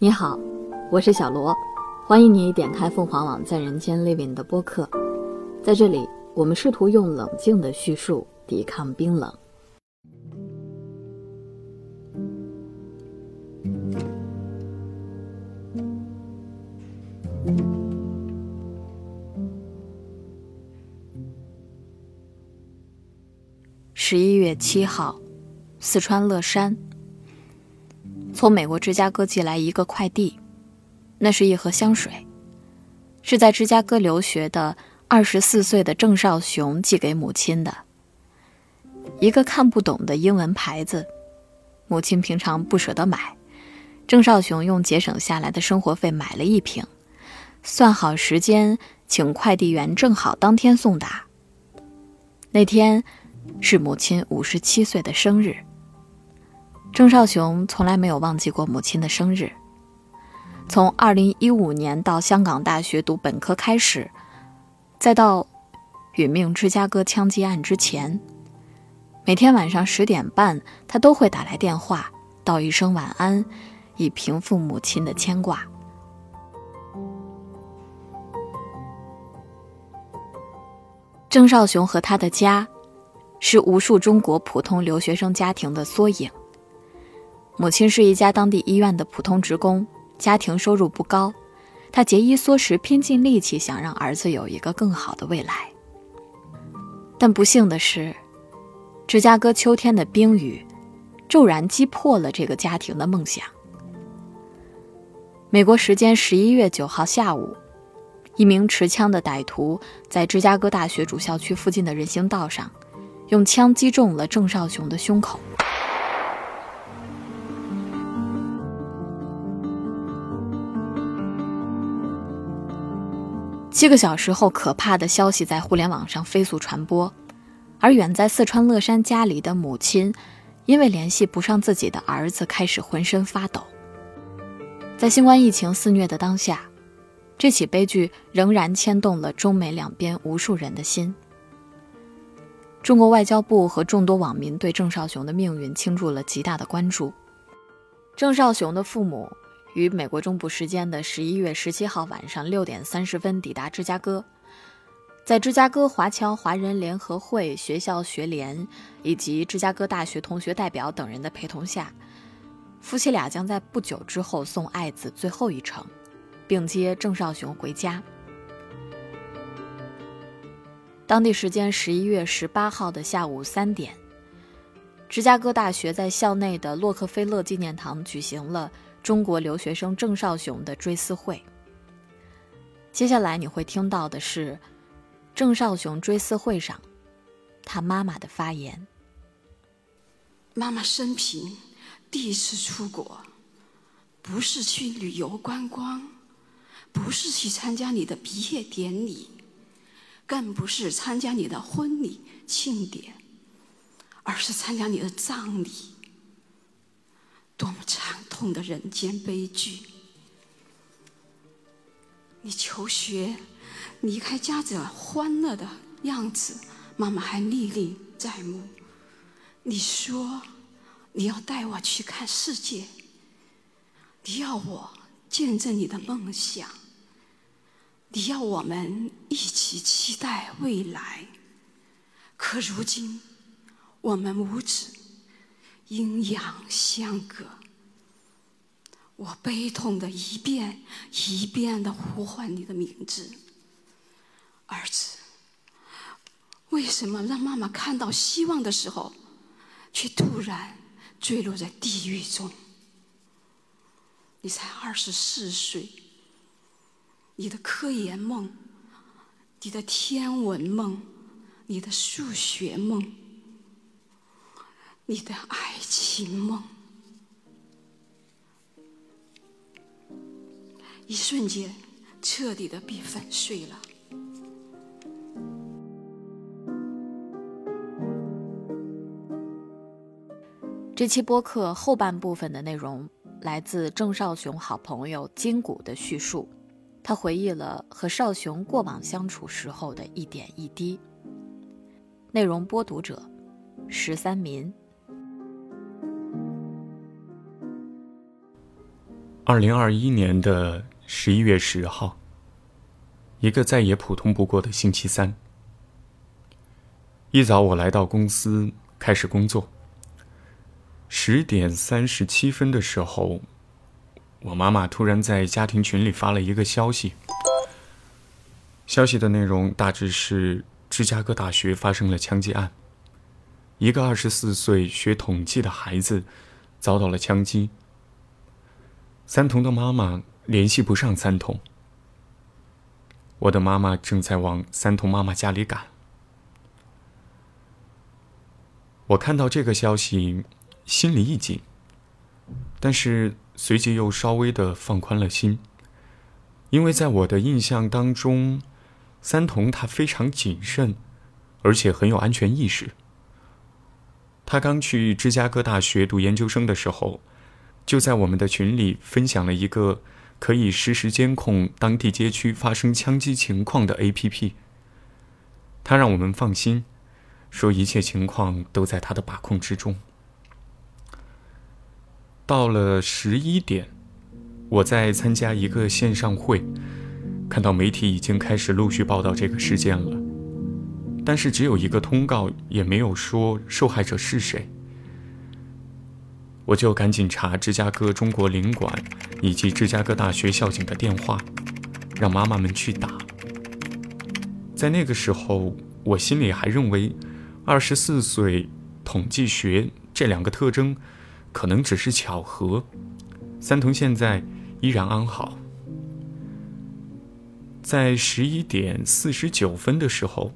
你好，我是小罗，欢迎你点开凤凰网在人间 Living 的播客。在这里，我们试图用冷静的叙述抵抗冰冷。十一月七号，四川乐山。从美国芝加哥寄来一个快递，那是一盒香水，是在芝加哥留学的二十四岁的郑少雄寄给母亲的。一个看不懂的英文牌子，母亲平常不舍得买，郑少雄用节省下来的生活费买了一瓶，算好时间，请快递员正好当天送达。那天是母亲五十七岁的生日。郑少雄从来没有忘记过母亲的生日。从2015年到香港大学读本科开始，再到殒命芝加哥枪击案之前，每天晚上十点半，他都会打来电话道一声晚安，以平复母亲的牵挂。郑少雄和他的家，是无数中国普通留学生家庭的缩影。母亲是一家当地医院的普通职工，家庭收入不高，她节衣缩食，拼尽力气想让儿子有一个更好的未来。但不幸的是，芝加哥秋天的冰雨骤然击破了这个家庭的梦想。美国时间十一月九号下午，一名持枪的歹徒在芝加哥大学主校区附近的人行道上，用枪击中了郑少雄的胸口。七个小时后，可怕的消息在互联网上飞速传播，而远在四川乐山家里的母亲，因为联系不上自己的儿子，开始浑身发抖。在新冠疫情肆虐的当下，这起悲剧仍然牵动了中美两边无数人的心。中国外交部和众多网民对郑少雄的命运倾注了极大的关注。郑少雄的父母。于美国中部时间的十一月十七号晚上六点三十分抵达芝加哥，在芝加哥华侨华人联合会学校学联以及芝加哥大学同学代表等人的陪同下，夫妻俩将在不久之后送爱子最后一程，并接郑少雄回家。当地时间十一月十八号的下午三点，芝加哥大学在校内的洛克菲勒纪念堂举行了。中国留学生郑少雄的追思会。接下来你会听到的是郑少雄追思会上他妈妈的发言。妈妈生平第一次出国，不是去旅游观光，不是去参加你的毕业典礼，更不是参加你的婚礼庆典，而是参加你的葬礼。多么惨痛的人间悲剧！你求学、离开家长欢乐的样子，妈妈还历历在目。你说你要带我去看世界，你要我见证你的梦想，你要我们一起期待未来。可如今，我们母子。阴阳相隔，我悲痛的一遍一遍的呼唤你的名字，儿子。为什么让妈妈看到希望的时候，却突然坠落在地狱中？你才二十四岁，你的科研梦，你的天文梦，你的数学梦。你的爱情梦，一瞬间彻底的被粉碎了。这期播客后半部分的内容来自郑少雄好朋友金谷的叙述，他回忆了和少雄过往相处时候的一点一滴。内容播读者十三民。二零二一年的十一月十号，一个再也普通不过的星期三。一早我来到公司开始工作。十点三十七分的时候，我妈妈突然在家庭群里发了一个消息。消息的内容大致是芝加哥大学发生了枪击案，一个二十四岁学统计的孩子遭到了枪击。三童的妈妈联系不上三童，我的妈妈正在往三童妈妈家里赶。我看到这个消息，心里一紧，但是随即又稍微的放宽了心，因为在我的印象当中，三童他非常谨慎，而且很有安全意识。他刚去芝加哥大学读研究生的时候。就在我们的群里分享了一个可以实时监控当地街区发生枪击情况的 APP。他让我们放心，说一切情况都在他的把控之中。到了十一点，我在参加一个线上会，看到媒体已经开始陆续报道这个事件了，但是只有一个通告，也没有说受害者是谁。我就赶紧查芝加哥中国领馆以及芝加哥大学校警的电话，让妈妈们去打。在那个时候，我心里还认为，二十四岁、统计学这两个特征，可能只是巧合。三童现在依然安好。在十一点四十九分的时候，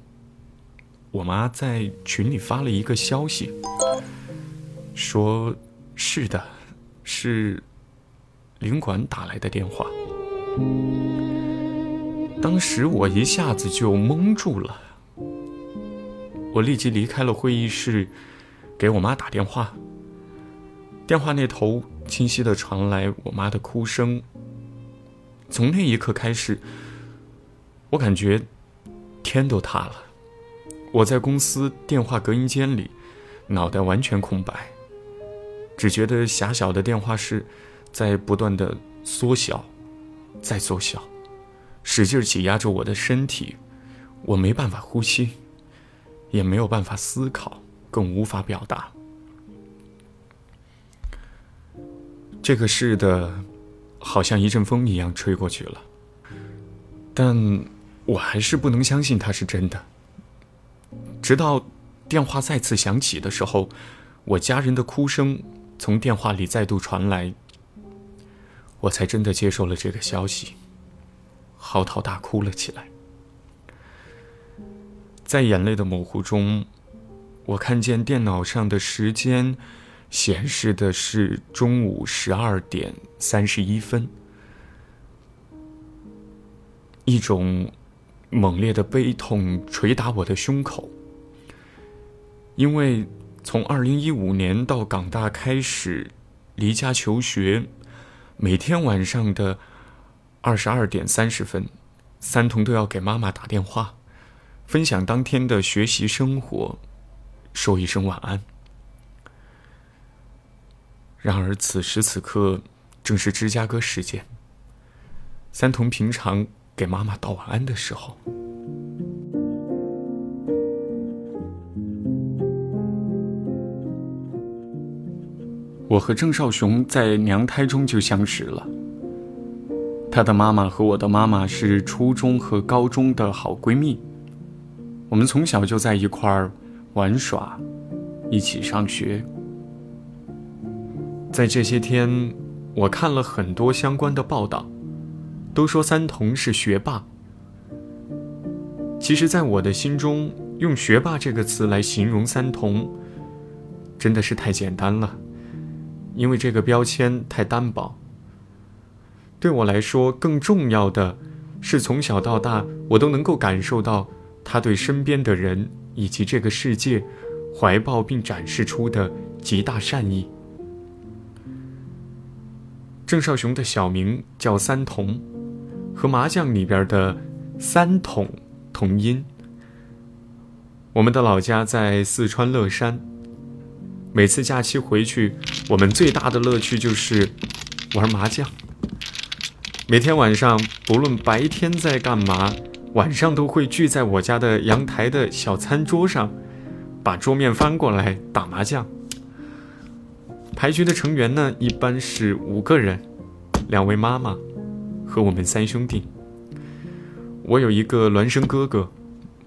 我妈在群里发了一个消息，说。是的，是领馆打来的电话。当时我一下子就懵住了，我立即离开了会议室，给我妈打电话。电话那头清晰的传来我妈的哭声。从那一刻开始，我感觉天都塌了。我在公司电话隔音间里，脑袋完全空白。只觉得狭小的电话室在不断的缩小，再缩小，使劲挤压着我的身体，我没办法呼吸，也没有办法思考，更无法表达。这个是的，好像一阵风一样吹过去了，但我还是不能相信它是真的。直到电话再次响起的时候，我家人的哭声。从电话里再度传来，我才真的接受了这个消息，嚎啕大哭了起来。在眼泪的模糊中，我看见电脑上的时间显示的是中午十二点三十一分，一种猛烈的悲痛捶打我的胸口，因为。从二零一五年到港大开始离家求学，每天晚上的二十二点三十分，三童都要给妈妈打电话，分享当天的学习生活，说一声晚安。然而此时此刻正是芝加哥时间，三童平常给妈妈道晚安的时候。我和郑少雄在娘胎中就相识了。他的妈妈和我的妈妈是初中和高中的好闺蜜，我们从小就在一块儿玩耍，一起上学。在这些天，我看了很多相关的报道，都说三童是学霸。其实，在我的心中，用“学霸”这个词来形容三童，真的是太简单了。因为这个标签太单薄。对我来说，更重要的是从小到大，我都能够感受到他对身边的人以及这个世界怀抱并展示出的极大善意。郑少雄的小名叫三童，和麻将里边的三筒同音。我们的老家在四川乐山。每次假期回去，我们最大的乐趣就是玩麻将。每天晚上，不论白天在干嘛，晚上都会聚在我家的阳台的小餐桌上，把桌面翻过来打麻将。牌局的成员呢，一般是五个人，两位妈妈和我们三兄弟。我有一个孪生哥哥，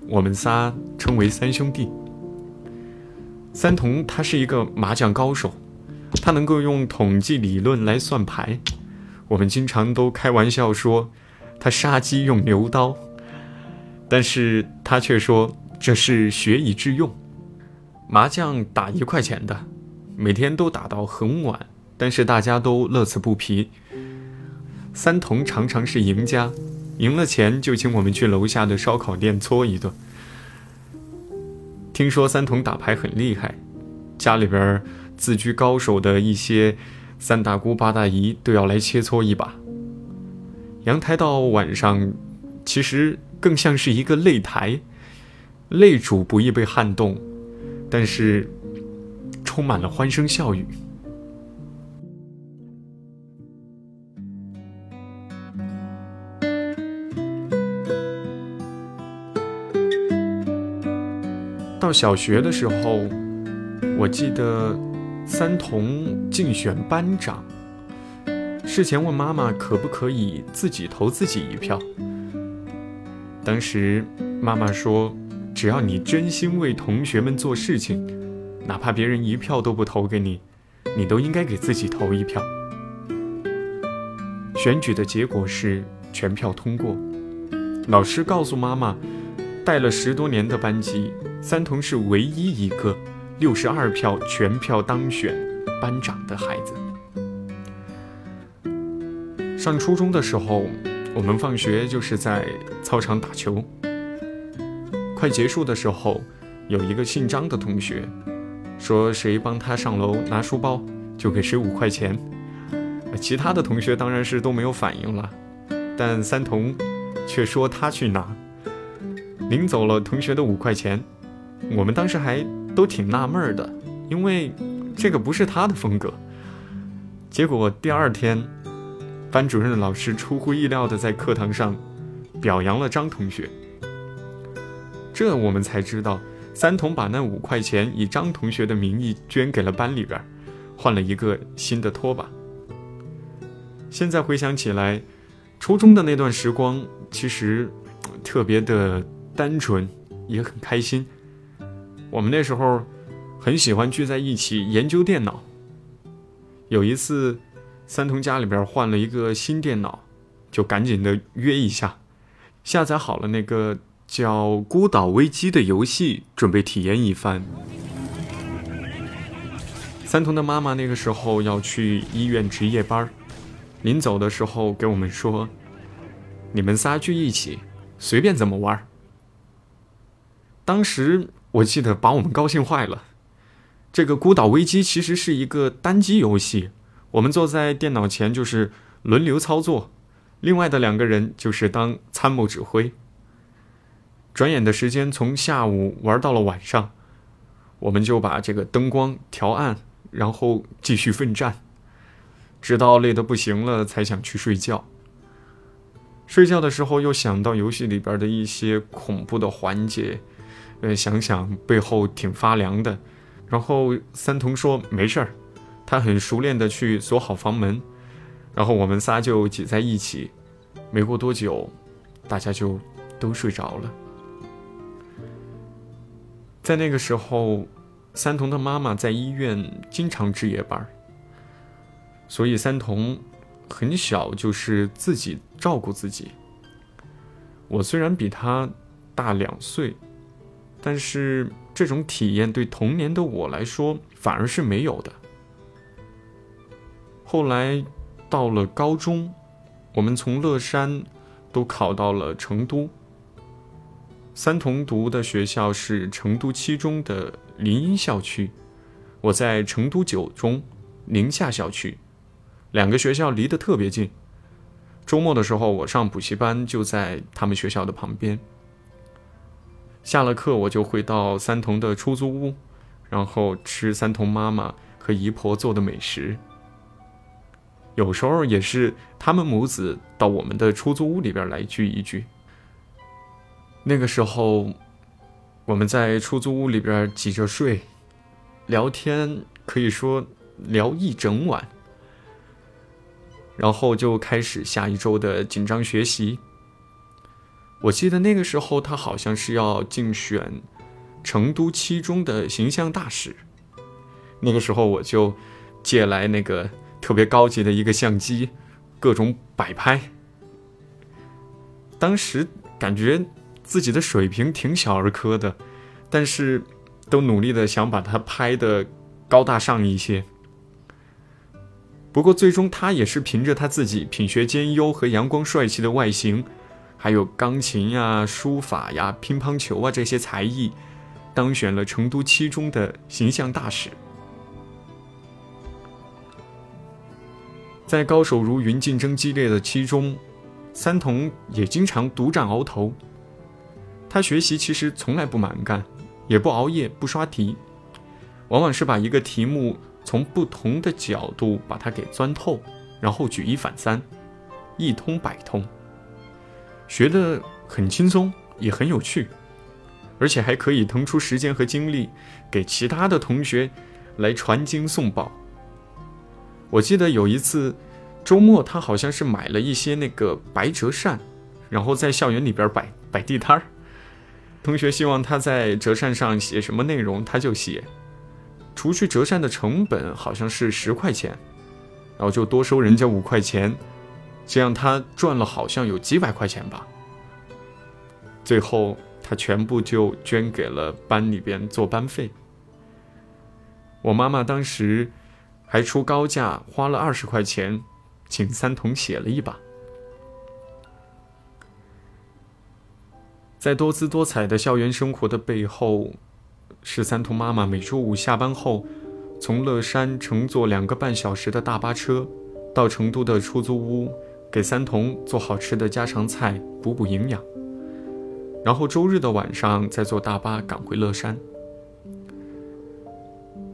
我们仨称为三兄弟。三童他是一个麻将高手，他能够用统计理论来算牌。我们经常都开玩笑说，他杀鸡用牛刀，但是他却说这是学以致用。麻将打一块钱的，每天都打到很晚，但是大家都乐此不疲。三童常常是赢家，赢了钱就请我们去楼下的烧烤店搓一顿。听说三童打牌很厉害，家里边自居高手的一些。三大姑八大姨都要来切磋一把。阳台到晚上，其实更像是一个擂台，擂主不易被撼动，但是充满了欢声笑语。到小学的时候，我记得。三童竞选班长，事前问妈妈可不可以自己投自己一票。当时妈妈说：“只要你真心为同学们做事情，哪怕别人一票都不投给你，你都应该给自己投一票。”选举的结果是全票通过。老师告诉妈妈，带了十多年的班级，三童是唯一一个。六十二票全票当选班长的孩子。上初中的时候，我们放学就是在操场打球。快结束的时候，有一个姓张的同学说：“谁帮他上楼拿书包，就给谁五块钱。”其他的同学当然是都没有反应了，但三童却说他去拿，领走了同学的五块钱。我们当时还。都挺纳闷的，因为这个不是他的风格。结果第二天，班主任的老师出乎意料的在课堂上表扬了张同学。这我们才知道，三童把那五块钱以张同学的名义捐给了班里边，换了一个新的拖把。现在回想起来，初中的那段时光其实特别的单纯，也很开心。我们那时候很喜欢聚在一起研究电脑。有一次，三童家里边换了一个新电脑，就赶紧的约一下，下载好了那个叫《孤岛危机》的游戏，准备体验一番。三童的妈妈那个时候要去医院值夜班，临走的时候给我们说：“你们仨聚一起，随便怎么玩。”当时。我记得把我们高兴坏了。这个《孤岛危机》其实是一个单机游戏，我们坐在电脑前就是轮流操作，另外的两个人就是当参谋指挥。转眼的时间从下午玩到了晚上，我们就把这个灯光调暗，然后继续奋战，直到累得不行了才想去睡觉。睡觉的时候又想到游戏里边的一些恐怖的环节。呃，想想背后挺发凉的，然后三童说没事儿，他很熟练的去锁好房门，然后我们仨就挤在一起，没过多久，大家就都睡着了。在那个时候，三童的妈妈在医院经常值夜班，所以三童很小就是自己照顾自己。我虽然比他大两岁。但是这种体验对童年的我来说反而是没有的。后来到了高中，我们从乐山都考到了成都。三同读的学校是成都七中的林荫校区，我在成都九中宁夏校区，两个学校离得特别近。周末的时候，我上补习班就在他们学校的旁边。下了课，我就回到三童的出租屋，然后吃三童妈妈和姨婆做的美食。有时候也是他们母子到我们的出租屋里边来聚一聚。那个时候，我们在出租屋里边挤着睡，聊天可以说聊一整晚，然后就开始下一周的紧张学习。我记得那个时候他好像是要竞选成都七中的形象大使，那个时候我就借来那个特别高级的一个相机，各种摆拍。当时感觉。自己的水平挺小儿科的，但是都努力的想把它拍的高大上一些。不过最终他也是凭着他自己品学兼优和阳光帅气的外形，还有钢琴呀、书法呀、乒乓球啊这些才艺，当选了成都七中的形象大使。在高手如云、竞争激烈的七中，三童也经常独占鳌头。他学习其实从来不蛮干，也不熬夜，不刷题，往往是把一个题目从不同的角度把它给钻透，然后举一反三，一通百通。学的很轻松，也很有趣，而且还可以腾出时间和精力给其他的同学来传经送宝。我记得有一次周末，他好像是买了一些那个白折扇，然后在校园里边摆摆地摊儿。同学希望他在折扇上写什么内容，他就写。除去折扇的成本好像是十块钱，然后就多收人家五块钱，这样他赚了好像有几百块钱吧。最后他全部就捐给了班里边做班费。我妈妈当时还出高价花了二十块钱，请三童写了一把。在多姿多彩的校园生活的背后，是三童妈妈每周五下班后，从乐山乘坐两个半小时的大巴车，到成都的出租屋，给三童做好吃的家常菜，补补营养。然后周日的晚上再坐大巴赶回乐山。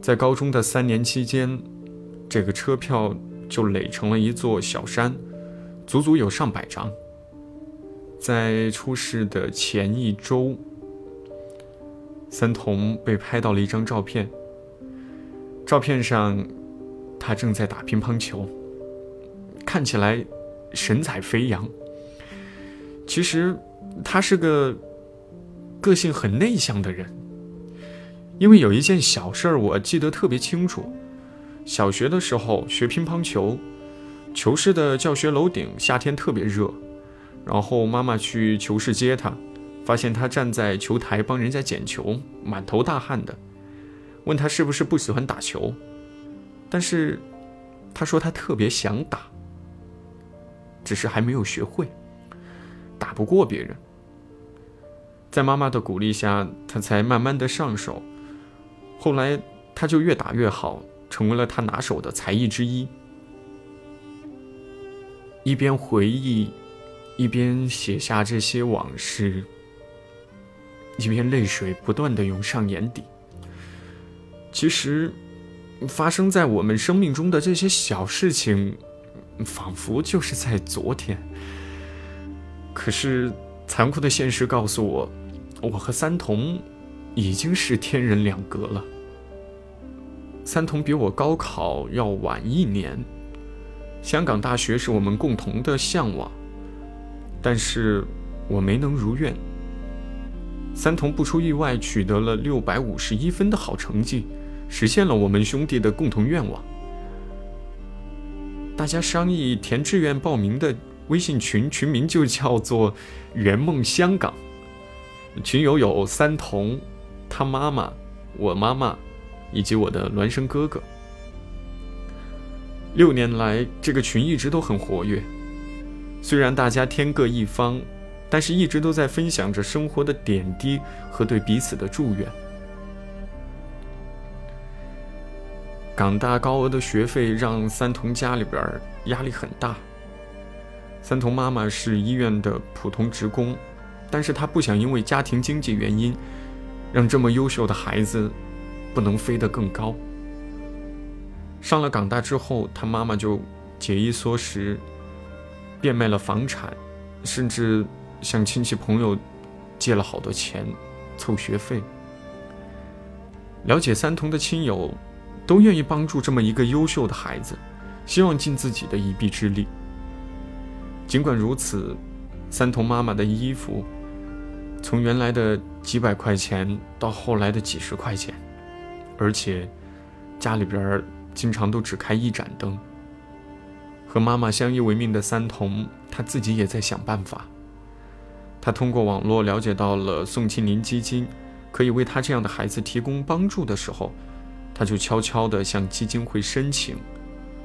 在高中的三年期间，这个车票就垒成了一座小山，足足有上百张。在出事的前一周，三童被拍到了一张照片。照片上，他正在打乒乓球，看起来神采飞扬。其实，他是个个性很内向的人。因为有一件小事儿，我记得特别清楚。小学的时候学乒乓球，球室的教学楼顶夏天特别热。然后妈妈去球室接他，发现他站在球台帮人家捡球，满头大汗的，问他是不是不喜欢打球，但是他说他特别想打，只是还没有学会，打不过别人。在妈妈的鼓励下，他才慢慢的上手，后来他就越打越好，成为了他拿手的才艺之一。一边回忆。一边写下这些往事，一边泪水不断的涌上眼底。其实，发生在我们生命中的这些小事情，仿佛就是在昨天。可是，残酷的现实告诉我，我和三童已经是天人两隔了。三童比我高考要晚一年，香港大学是我们共同的向往。但是，我没能如愿。三童不出意外取得了六百五十一分的好成绩，实现了我们兄弟的共同愿望。大家商议填志愿报名的微信群，群名就叫做“圆梦香港”。群友有三童、他妈妈、我妈妈，以及我的孪生哥哥。六年来，这个群一直都很活跃。虽然大家天各一方，但是一直都在分享着生活的点滴和对彼此的祝愿。港大高额的学费让三童家里边压力很大。三童妈妈是医院的普通职工，但是她不想因为家庭经济原因，让这么优秀的孩子不能飞得更高。上了港大之后，他妈妈就节衣缩食，变卖了房产，甚至向亲戚朋友借了好多钱凑学费。了解三童的亲友都愿意帮助这么一个优秀的孩子，希望尽自己的一臂之力。尽管如此，三童妈妈的衣服从原来的几百块钱到后来的几十块钱，而且家里边经常都只开一盏灯。和妈妈相依为命的三童，他自己也在想办法。他通过网络了解到了宋庆龄基金可以为他这样的孩子提供帮助的时候，他就悄悄地向基金会申请，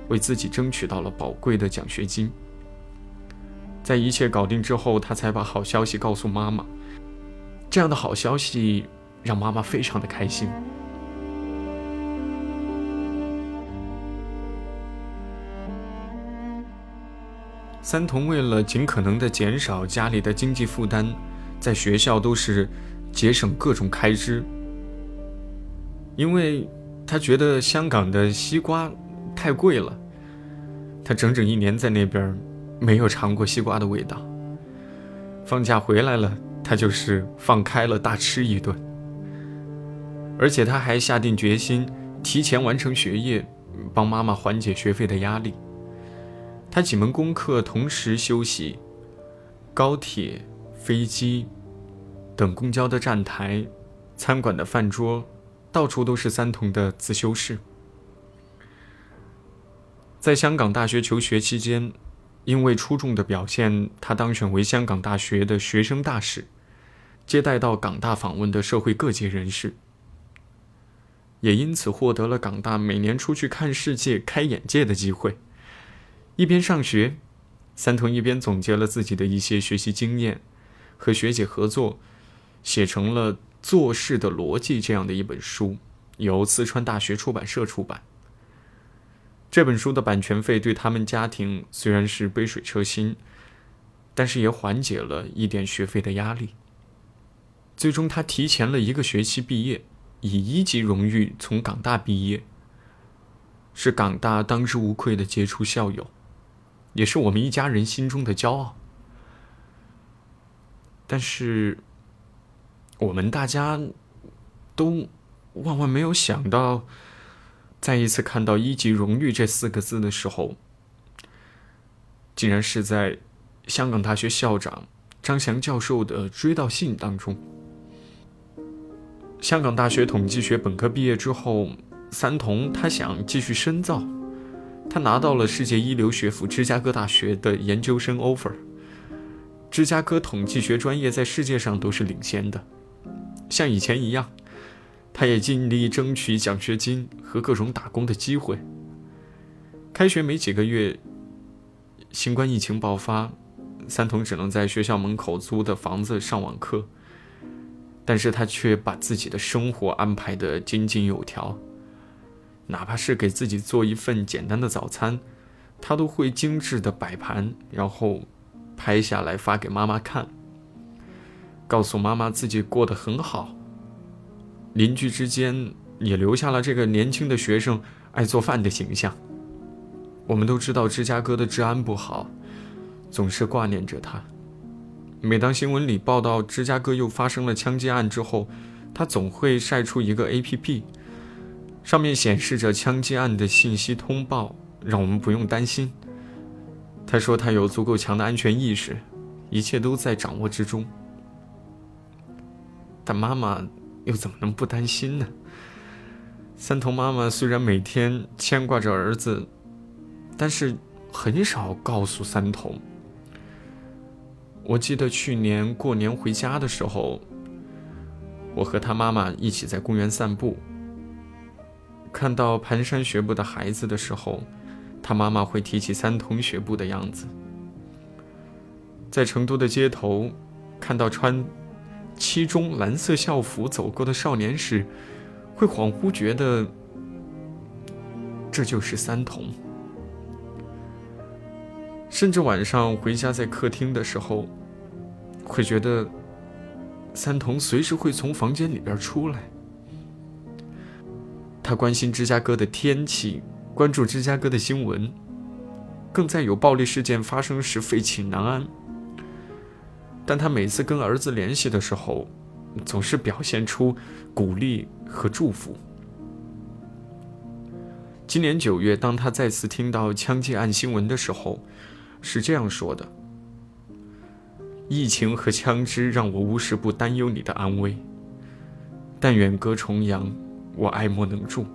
为自己争取到了宝贵的奖学金。在一切搞定之后，他才把好消息告诉妈妈。这样的好消息让妈妈非常的开心。三童为了尽可能的减少家里的经济负担，在学校都是节省各种开支，因为他觉得香港的西瓜太贵了，他整整一年在那边。没有尝过西瓜的味道。放假回来了，他就是放开了大吃一顿。而且他还下定决心提前完成学业，帮妈妈缓解学费的压力。他几门功课同时休息，高铁、飞机等公交的站台、餐馆的饭桌，到处都是三童的自修室。在香港大学求学期间。因为出众的表现，他当选为香港大学的学生大使，接待到港大访问的社会各界人士，也因此获得了港大每年出去看世界、开眼界的机会。一边上学，三童一边总结了自己的一些学习经验，和学姐合作，写成了《做事的逻辑》这样的一本书，由四川大学出版社出版。这本书的版权费对他们家庭虽然是杯水车薪，但是也缓解了一点学费的压力。最终，他提前了一个学期毕业，以一级荣誉从港大毕业，是港大当之无愧的杰出校友，也是我们一家人心中的骄傲。但是，我们大家都万万没有想到。再一次看到“一级荣誉”这四个字的时候，竟然是在香港大学校长张翔教授的追悼信当中。香港大学统计学本科毕业之后，三童他想继续深造，他拿到了世界一流学府芝加哥大学的研究生 offer。芝加哥统计学专业在世界上都是领先的，像以前一样。他也尽力争取奖学金和各种打工的机会。开学没几个月，新冠疫情爆发，三童只能在学校门口租的房子上网课。但是他却把自己的生活安排得井井有条，哪怕是给自己做一份简单的早餐，他都会精致的摆盘，然后拍下来发给妈妈看，告诉妈妈自己过得很好。邻居之间也留下了这个年轻的学生爱做饭的形象。我们都知道芝加哥的治安不好，总是挂念着他。每当新闻里报道芝加哥又发生了枪击案之后，他总会晒出一个 A.P.P，上面显示着枪击案的信息通报，让我们不用担心。他说他有足够强的安全意识，一切都在掌握之中。但妈妈。又怎么能不担心呢？三童妈妈虽然每天牵挂着儿子，但是很少告诉三童。我记得去年过年回家的时候，我和他妈妈一起在公园散步，看到蹒跚学步的孩子的时候，他妈妈会提起三童学步的样子。在成都的街头，看到穿。七中蓝色校服走过的少年时，会恍惚觉得这就是三童。甚至晚上回家在客厅的时候，会觉得三童随时会从房间里边出来。他关心芝加哥的天气，关注芝加哥的新闻，更在有暴力事件发生时废寝难安。但他每次跟儿子联系的时候，总是表现出鼓励和祝福。今年九月，当他再次听到枪击案新闻的时候，是这样说的：“疫情和枪支让我无时不担忧你的安危。但远隔重洋，我爱莫能助，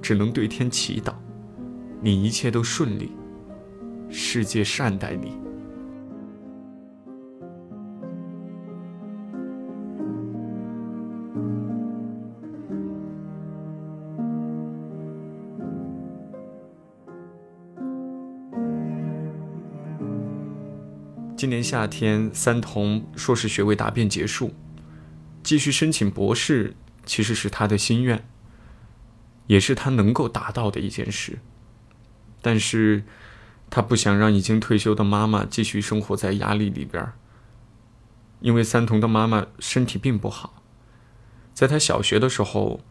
只能对天祈祷，你一切都顺利，世界善待你。”夏天，三童硕士学位答辩结束，继续申请博士，其实是他的心愿，也是他能够达到的一件事。但是，他不想让已经退休的妈妈继续生活在压力里边，因为三童的妈妈身体并不好，在他小学的时候，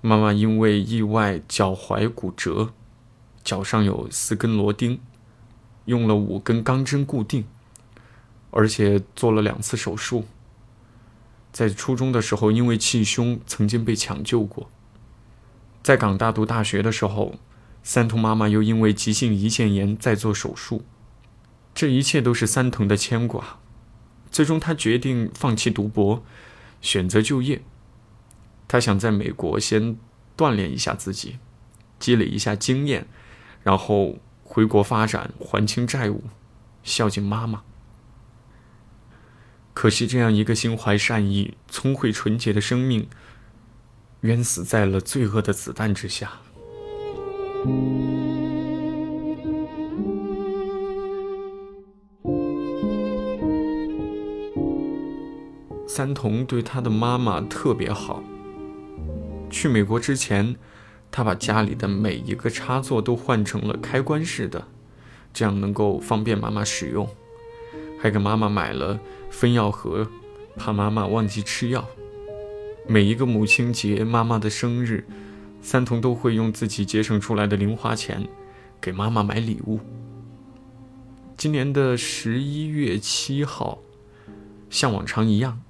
妈妈因为意外脚踝骨折，脚上有四根螺钉。用了五根钢针固定，而且做了两次手术。在初中的时候，因为气胸，曾经被抢救过。在港大读大学的时候，三藤妈妈又因为急性胰腺炎在做手术。这一切都是三藤的牵挂。最终，他决定放弃读博，选择就业。他想在美国先锻炼一下自己，积累一下经验，然后。回国发展，还清债务，孝敬妈妈。可惜，这样一个心怀善意、聪慧纯洁的生命，冤死在了罪恶的子弹之下。三童对他的妈妈特别好。去美国之前。他把家里的每一个插座都换成了开关式的，这样能够方便妈妈使用。还给妈妈买了分药盒，怕妈妈忘记吃药。每一个母亲节、妈妈的生日，三童都会用自己节省出来的零花钱给妈妈买礼物。今年的十一月七号，像往常一样。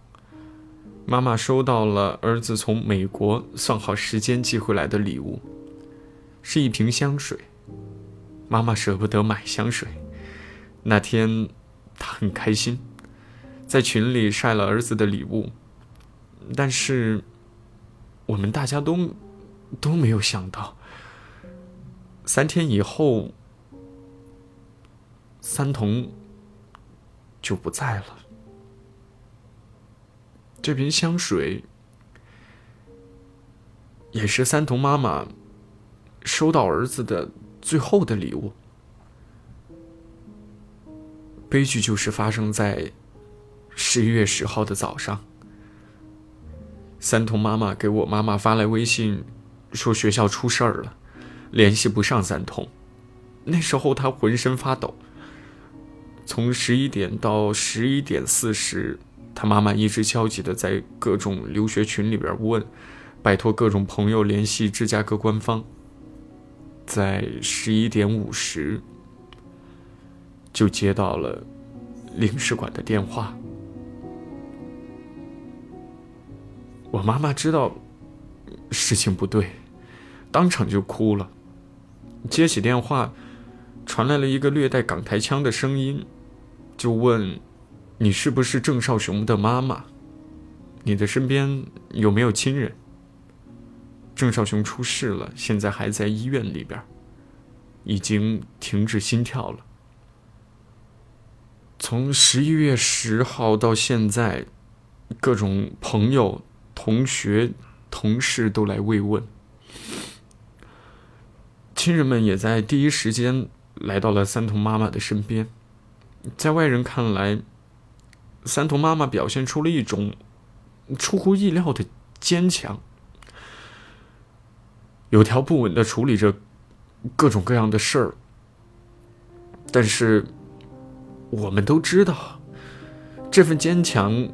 妈妈收到了儿子从美国算好时间寄回来的礼物，是一瓶香水。妈妈舍不得买香水，那天他很开心，在群里晒了儿子的礼物。但是我们大家都都没有想到，三天以后，三童就不在了。这瓶香水也是三童妈妈收到儿子的最后的礼物。悲剧就是发生在十一月十号的早上。三童妈妈给我妈妈发来微信，说学校出事儿了，联系不上三童。那时候她浑身发抖。从十一点到十一点四十。他妈妈一直焦急的在各种留学群里边问，拜托各种朋友联系芝加哥官方。在十一点五十，就接到了领事馆的电话。我妈妈知道事情不对，当场就哭了。接起电话，传来了一个略带港台腔的声音，就问。你是不是郑少雄的妈妈？你的身边有没有亲人？郑少雄出事了，现在还在医院里边，已经停止心跳了。从十一月十号到现在，各种朋友、同学、同事都来慰问，亲人们也在第一时间来到了三童妈妈的身边，在外人看来。三童妈妈表现出了一种出乎意料的坚强，有条不紊的处理着各种各样的事儿。但是，我们都知道，这份坚强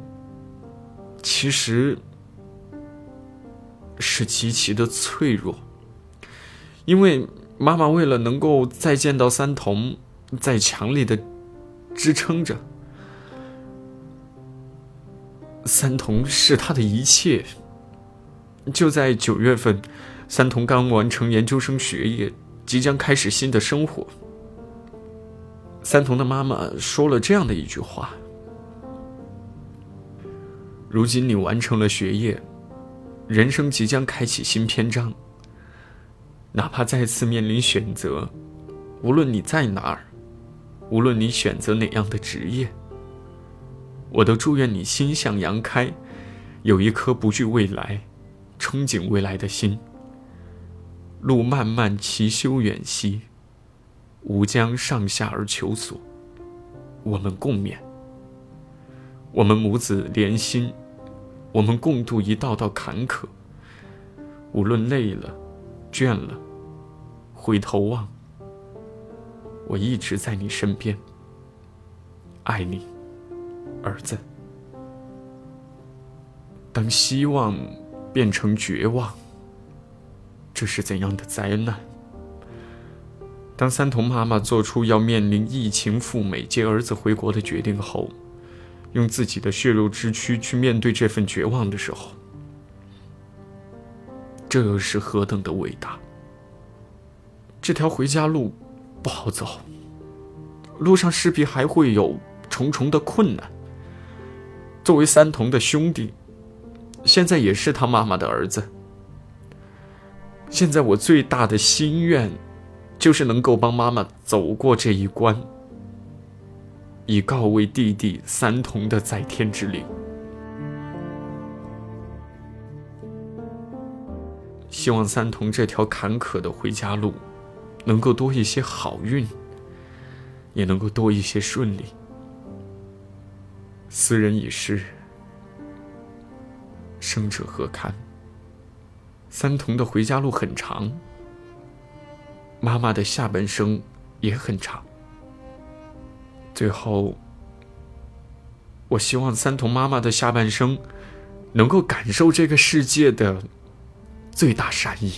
其实是极其的脆弱，因为妈妈为了能够再见到三童，在强力的支撑着。三童是他的一切。就在九月份，三童刚完成研究生学业，即将开始新的生活。三童的妈妈说了这样的一句话：“如今你完成了学业，人生即将开启新篇章。哪怕再次面临选择，无论你在哪儿，无论你选择哪样的职业，我都祝愿你心向阳开，有一颗不惧未来、憧憬未来的心。路漫漫其修远兮。”吾将上下而求索，我们共勉。我们母子连心，我们共度一道道坎坷。无论累了、倦了，回头望，我一直在你身边。爱你，儿子。当希望变成绝望，这是怎样的灾难？当三童妈妈做出要面临疫情赴美接儿子回国的决定后，用自己的血肉之躯去面对这份绝望的时候，这又是何等的伟大！这条回家路不好走，路上势必还会有重重的困难。作为三童的兄弟，现在也是他妈妈的儿子。现在我最大的心愿。就是能够帮妈妈走过这一关，以告慰弟弟三童的在天之灵。希望三童这条坎坷的回家路，能够多一些好运，也能够多一些顺利。斯人已逝，生者何堪？三童的回家路很长。妈妈的下半生也很长。最后，我希望三童妈妈的下半生能够感受这个世界的最大善意。